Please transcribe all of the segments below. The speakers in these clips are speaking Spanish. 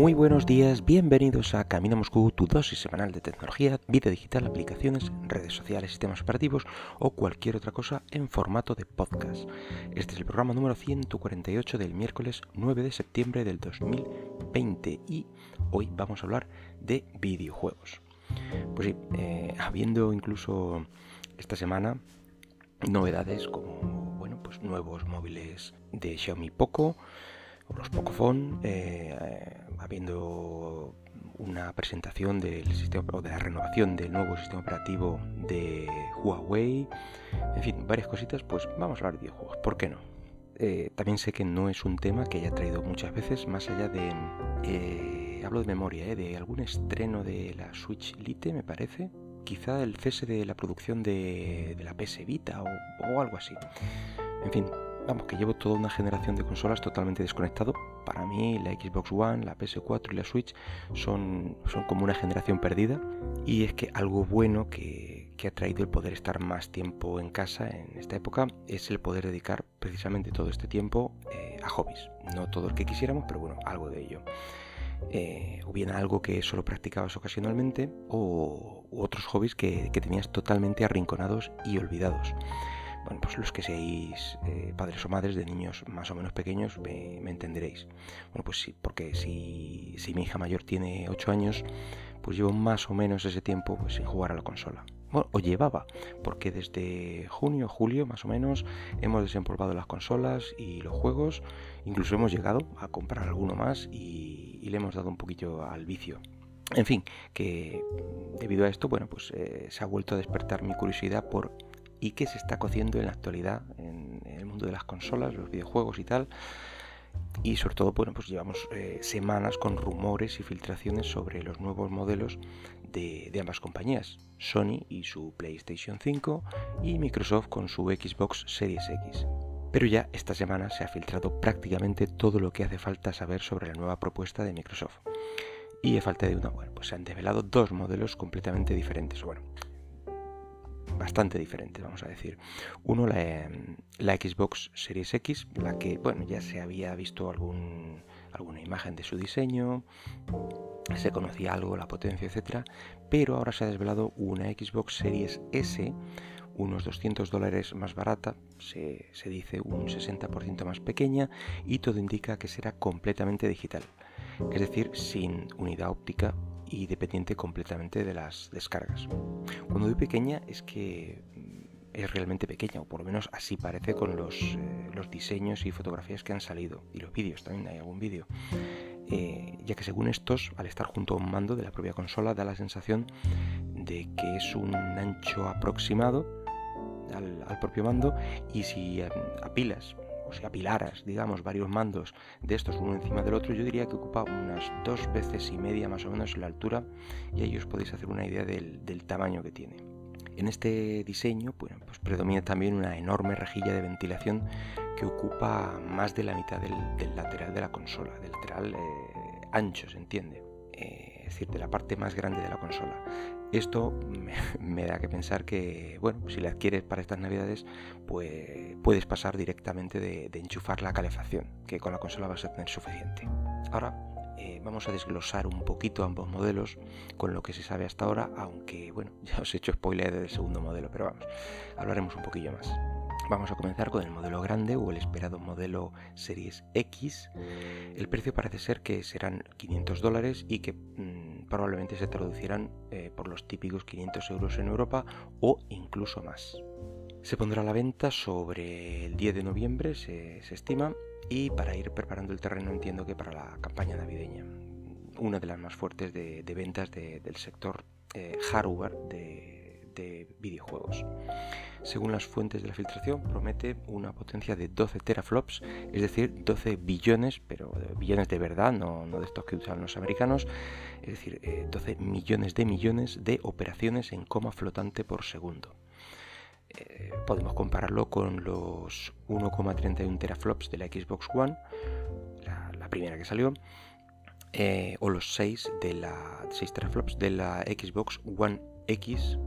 Muy buenos días, bienvenidos a Camino Moscú, tu dosis semanal de tecnología, vida digital, aplicaciones, redes sociales, sistemas operativos o cualquier otra cosa en formato de podcast. Este es el programa número 148 del miércoles 9 de septiembre del 2020 y hoy vamos a hablar de videojuegos. Pues sí, eh, habiendo incluso esta semana novedades como bueno, pues nuevos móviles de Xiaomi Poco, los Pocophone, eh, habiendo una presentación del sistema o de la renovación del nuevo sistema operativo de Huawei, en fin, varias cositas, pues vamos a hablar de videojuegos, ¿por qué no? Eh, también sé que no es un tema que haya traído muchas veces, más allá de, eh, hablo de memoria, de algún estreno de la Switch Lite, me parece, quizá el cese de la producción de, la PS Vita o algo así. En fin, vamos, que llevo toda una generación de consolas totalmente desconectado. Para mí la Xbox One, la PS4 y la Switch son, son como una generación perdida. Y es que algo bueno que, ha traído el poder estar más tiempo en casa en esta época es el poder dedicar precisamente todo este tiempo eh, a hobbies. No todo el que quisiéramos, pero bueno, algo de ello. Eh, o bien algo que solo practicabas ocasionalmente o otros hobbies que, que tenías totalmente arrinconados y olvidados bueno, pues los que seáis eh, padres o madres de niños más o menos pequeños me, entenderéis. Bueno, pues sí, porque si, mi hija mayor tiene 8 años, pues llevo más o menos ese tiempo pues, sin jugar a la consola. Bueno, o llevaba, porque desde junio, julio más o menos hemos desempolvado las consolas y los juegos, incluso hemos llegado a comprar alguno más y, le hemos dado un poquillo al vicio. En fin, que debido a esto, bueno, pues eh, se ha vuelto a despertar mi curiosidad por y qué se está cociendo en la actualidad en, el mundo de las consolas, los videojuegos y tal. Y sobre todo, bueno, pues llevamos eh, semanas con rumores y filtraciones sobre los nuevos modelos de, de, ambas compañías, Sony y su PlayStation 5 y Microsoft con su Xbox Series X. Pero ya esta semana se ha filtrado prácticamente todo lo que hace falta saber sobre la nueva propuesta de Microsoft. Y a falta de una, bueno, pues se han desvelado dos modelos completamente diferentes. Bueno, bastante diferente, vamos a decir. Uno, la, Xbox Series X, la que, bueno, ya se había visto alguna imagen de su diseño, se conocía algo, la potencia, etcétera, pero ahora se ha desvelado una Xbox Series S, unos 200 dólares más barata, se, se dice un 60% más pequeña, y todo indica que será completamente digital, es decir, sin unidad óptica y dependiente completamente de las descargas. Cuando digo pequeña es que mm, es realmente pequeña, o por lo menos así parece con los, eh, los diseños y fotografías que han salido, y los vídeos, también hay algún vídeo. Eh, ya que según estos, al estar junto a un mando de la propia consola, da la sensación de que es un ancho aproximado al, propio mando, y si eh, apilas o si apilaras, digamos, varios mandos de estos uno encima del otro, yo diría que ocupa unas dos veces y media más o menos la altura y ahí os podéis hacer una idea del, tamaño que tiene. En este diseño pues predomina también una enorme rejilla de ventilación que ocupa más de la mitad del, lateral de la consola, del lateral eh, ancho, se entiende. Eh, es decir, de la parte más grande de la consola. Esto me, da que pensar que, bueno, si la adquieres para estas navidades, pues puedes pasar directamente de, enchufar la calefacción, que con la consola vas a tener suficiente. Ahora eh, vamos a desglosar un poquito ambos modelos con lo que se sabe hasta ahora, aunque, bueno, ya os he hecho spoiler del segundo modelo, pero vamos, hablaremos un poquillo más. Vamos a comenzar con el modelo grande o el esperado modelo Series X. El precio parece ser que serán 500 dólares y que mm, probablemente se traducirán eh, por los típicos 500 euros en Europa o incluso más. Se pondrá a la venta sobre el 10 de noviembre, se, estima, y para ir preparando el terreno entiendo que para la campaña navideña. Una de las más fuertes de, ventas del sector eh, hardware de videojuegos. Según las fuentes de la filtración, promete una potencia de 12 teraflops, es decir, 12 billones, pero billones de verdad, no, de estos que usan los americanos, es decir, 12 eh, millones de millones de operaciones en coma flotante por segundo. Eh, podemos compararlo con los 1,31 teraflops de la Xbox One, la, primera que salió, eh, o los 6 de la 6 teraflops de la Xbox One X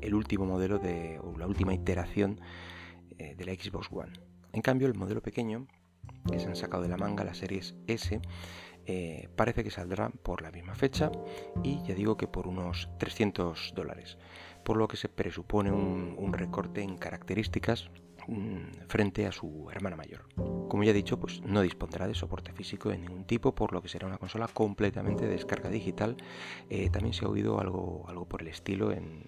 el último modelo de, o la última iteración eh, de la Xbox One. En cambio, el modelo pequeño, que se han sacado de la manga, la series S, eh, parece que saldrá por la misma fecha y ya digo que por unos 300 dólares, por lo que se presupone un, recorte en características mm, frente a su hermana mayor. Como ya he dicho, pues no dispondrá de soporte físico de ningún tipo, por lo que será una consola completamente de descarga digital. Eh, también se ha oído algo, algo por el estilo en,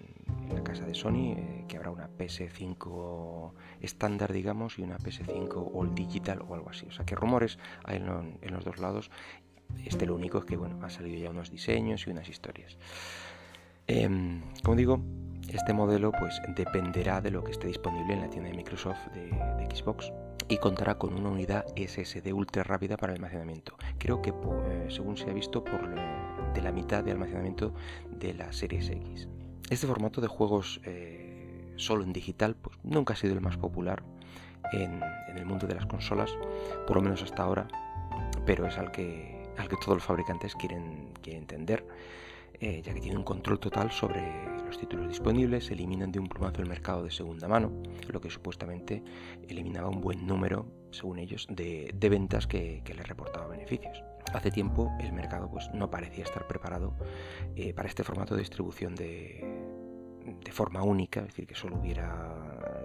la casa de Sony, eh, que habrá una PS5 estándar, digamos, y una PS5 All Digital o algo así. O sea que rumores hay en los dos lados este lo único es que bueno, ha salido ya unos diseños y unas historias. Em, como digo, este modelo pues dependerá de lo que esté disponible en la tienda de Microsoft de, Xbox y contará con una unidad SSD ultra rápida para almacenamiento. Creo que eh, según se ha visto por de la mitad de almacenamiento de la Series X. Este formato de juegos eh, solo en digital pues nunca ha sido el más popular en, el mundo de las consolas, por lo menos hasta ahora, pero es al que todos los fabricantes quieren, quieren entender, eh, ya que tienen un control total sobre los títulos disponibles, eliminan de un plumazo el mercado de segunda mano, lo que supuestamente eliminaba un buen número, según ellos, de, ventas que, les reportaba beneficios. Hace tiempo el mercado pues, no parecía estar preparado eh, para este formato de distribución de, forma única, es decir, que solo hubiera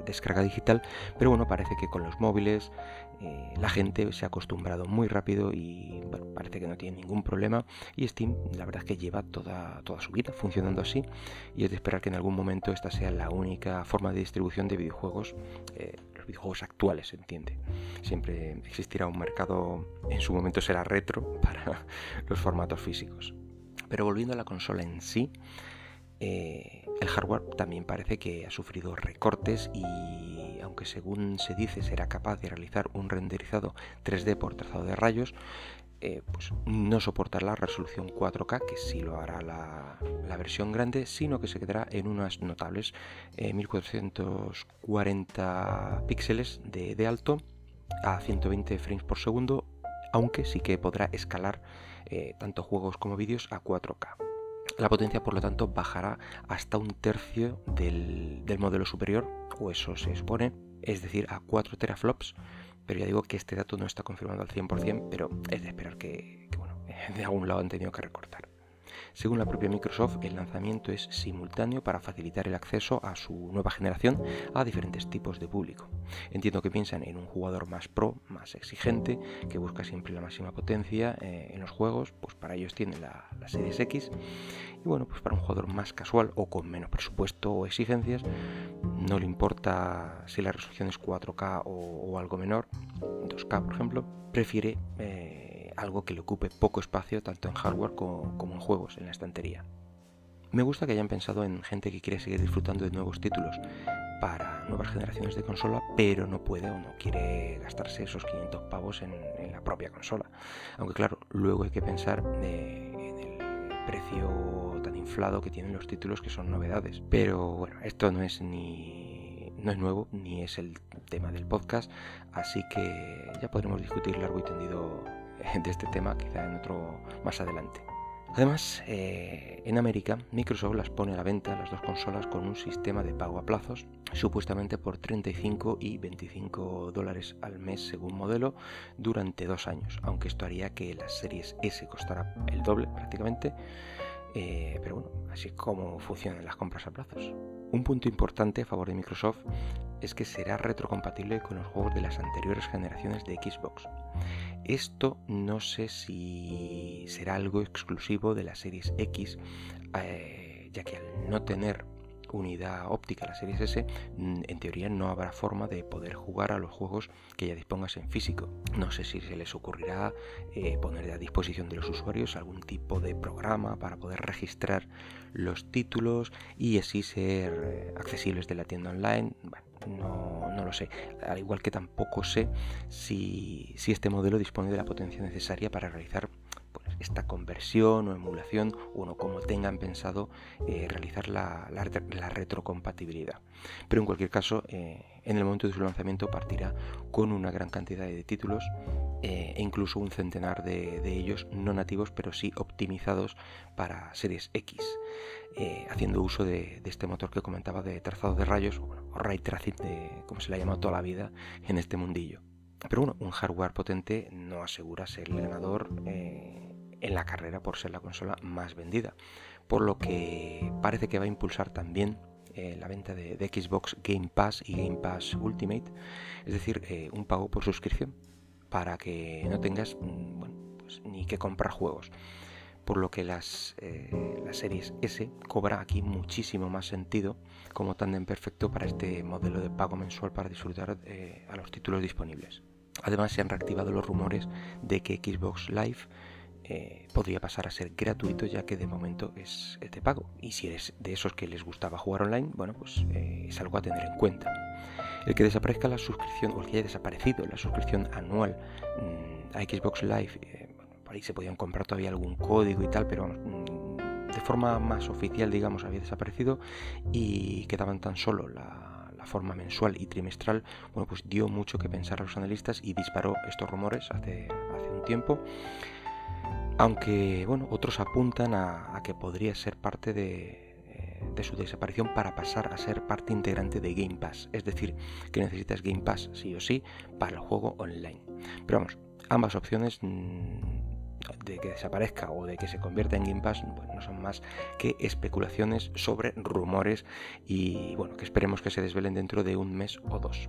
descarga digital, pero bueno, parece que con los móviles eh, la gente se ha acostumbrado muy rápido y parece que no tiene ningún problema y Steam la verdad es que lleva toda, toda su vida funcionando así y es de esperar que en algún momento esta sea la única forma de distribución de videojuegos, eh, videojuegos actuales, se entiende. Siempre existirá un mercado, en su momento será retro para los formatos físicos. Pero volviendo a la consola en sí, eh, el hardware también parece que ha sufrido recortes y aunque según se dice será capaz de realizar un renderizado 3D por trazado de rayos, eh, pues no soportará la resolución 4K, que sí lo hará la, versión grande, sino que se quedará en unas notables 1440 eh, píxeles de, alto a 120 frames por segundo, aunque sí que podrá escalar tanto juegos como vídeos a 4K. La potencia, por lo tanto, bajará hasta un tercio del, modelo superior, o eso se supone, es decir, a 4 teraflops. Pero ya digo que este dato no está confirmado al 100%, pero es de esperar que, que bueno, de algún lado han tenido que recortar. Según la propia Microsoft, el lanzamiento es simultáneo para facilitar el acceso a su nueva generación a diferentes tipos de público. Entiendo que piensan en un jugador más pro, más exigente, que busca siempre la máxima potencia eh, en los juegos, pues para ellos tienen la, Series X. Y bueno, pues para un jugador más casual o con menos presupuesto o exigencias, no le importa si la resolución es 4K o, algo menor, 2K por ejemplo, prefiere... Eh, algo que le ocupe poco espacio tanto en hardware como, en juegos, en la estantería. Me gusta que hayan pensado en gente que quiere seguir disfrutando de nuevos títulos para nuevas generaciones de consola, pero no puede o no quiere gastarse esos 500 pavos en, la propia consola. Aunque claro, luego hay que pensar en el precio tan inflado que tienen los títulos que son novedades. Pero bueno, esto no es ni no es nuevo ni es el tema del podcast, así que ya podremos discutir largo y tendido de este tema quizá en otro más adelante. Además, eh, en América, Microsoft las pone a la venta las dos consolas con un sistema de pago a plazos, supuestamente por 35 y 25 dólares al mes según modelo, durante dos años, aunque esto haría que las series S costara el doble prácticamente, eh, pero bueno, así es como funcionan las compras a plazos. Un punto importante a favor de Microsoft es que será retrocompatible con los juegos de las anteriores generaciones de Xbox. Esto no sé si será algo exclusivo de la Series X, eh, ya que al no tener unidad óptica la Series S, mm, en teoría no habrá forma de poder jugar a los juegos que ya dispongas en físico. No sé si se les ocurrirá eh, poner a disposición de los usuarios algún tipo de programa para poder registrar los títulos y así ser eh, accesibles de la tienda online. No, no, lo sé. Al igual que tampoco sé si, si, este modelo dispone de la potencia necesaria para realizar esta conversión o emulación o no como tengan pensado eh, realizar la, retrocompatibilidad. Pero en cualquier caso, eh, en el momento de su lanzamiento partirá con una gran cantidad de títulos eh, e incluso un centenar de, ellos no nativos pero sí optimizados para series X, haciendo uso de, este motor que comentaba de trazado de rayos o, ray tracing, de, como se le ha llamado toda la vida en este mundillo. Pero bueno, un hardware potente no asegura ser el ganador en la carrera por ser la consola más vendida, por lo que parece que va a impulsar también eh, la venta de, Xbox Game Pass y Game Pass Ultimate, es decir, eh, un pago por suscripción para que no tengas mm, pues, ni que comprar juegos. Por lo que las, eh, las series S cobra aquí muchísimo más sentido como tándem perfecto para este modelo de pago mensual para disfrutar a los títulos disponibles. Además se han reactivado los rumores de que Xbox Live eh, podría pasar a ser gratuito ya que de momento es, de pago. Y si eres de esos que les gustaba jugar online, bueno, pues eh, es algo a tener en cuenta. El que desaparezca la suscripción, o el que haya desaparecido la suscripción anual mm, a Xbox Live, eh, por ahí se podían comprar todavía algún código y tal, pero mm, de forma más oficial, digamos, había desaparecido y quedaban tan solo la forma mensual y trimestral, bueno, pues dio mucho que pensar a los analistas y disparó estos rumores hace, hace un tiempo aunque bueno, otros apuntan a, que podría ser parte eh, de, su desaparición para pasar a ser parte integrante de Game Pass, es decir, que necesitas Game Pass sí o sí para el juego online. Pero vamos, ambas opciones mm, de que desaparezca o de que se convierta en Game Pass pues no son más que especulaciones sobre rumores y bueno, que esperemos que se desvelen dentro de un mes o dos.